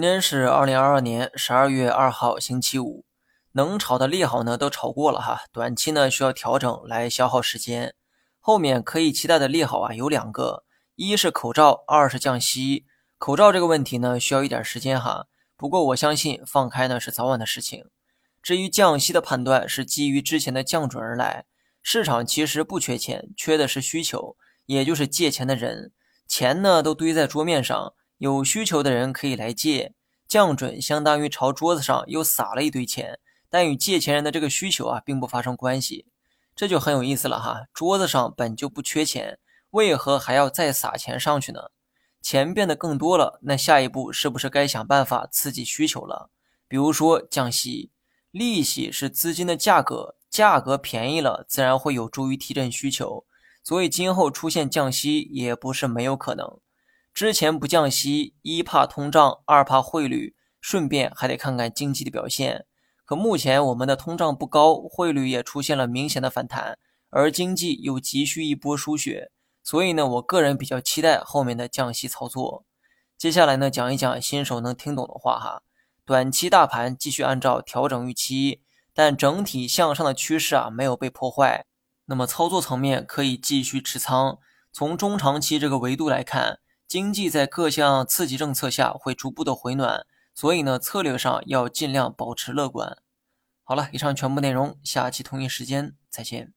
今天是二零二二年十二月二号，星期五。能炒的利好呢，都炒过了哈。短期呢，需要调整来消耗时间。后面可以期待的利好啊，有两个：一是口罩，二是降息。口罩这个问题呢，需要一点时间哈。不过我相信放开呢是早晚的事情。至于降息的判断，是基于之前的降准而来。市场其实不缺钱，缺的是需求，也就是借钱的人。钱呢都堆在桌面上。有需求的人可以来借，降准相当于朝桌子上又撒了一堆钱，但与借钱人的这个需求啊并不发生关系，这就很有意思了哈。桌子上本就不缺钱，为何还要再撒钱上去呢？钱变得更多了，那下一步是不是该想办法刺激需求了？比如说降息，利息是资金的价格，价格便宜了，自然会有助于提振需求，所以今后出现降息也不是没有可能。之前不降息，一怕通胀，二怕汇率，顺便还得看看经济的表现。可目前我们的通胀不高，汇率也出现了明显的反弹，而经济又急需一波输血，所以呢，我个人比较期待后面的降息操作。接下来呢，讲一讲新手能听懂的话哈。短期大盘继续按照调整预期，但整体向上的趋势啊没有被破坏。那么操作层面可以继续持仓。从中长期这个维度来看。经济在各项刺激政策下会逐步的回暖，所以呢，策略上要尽量保持乐观。好了，以上全部内容，下期同一时间再见。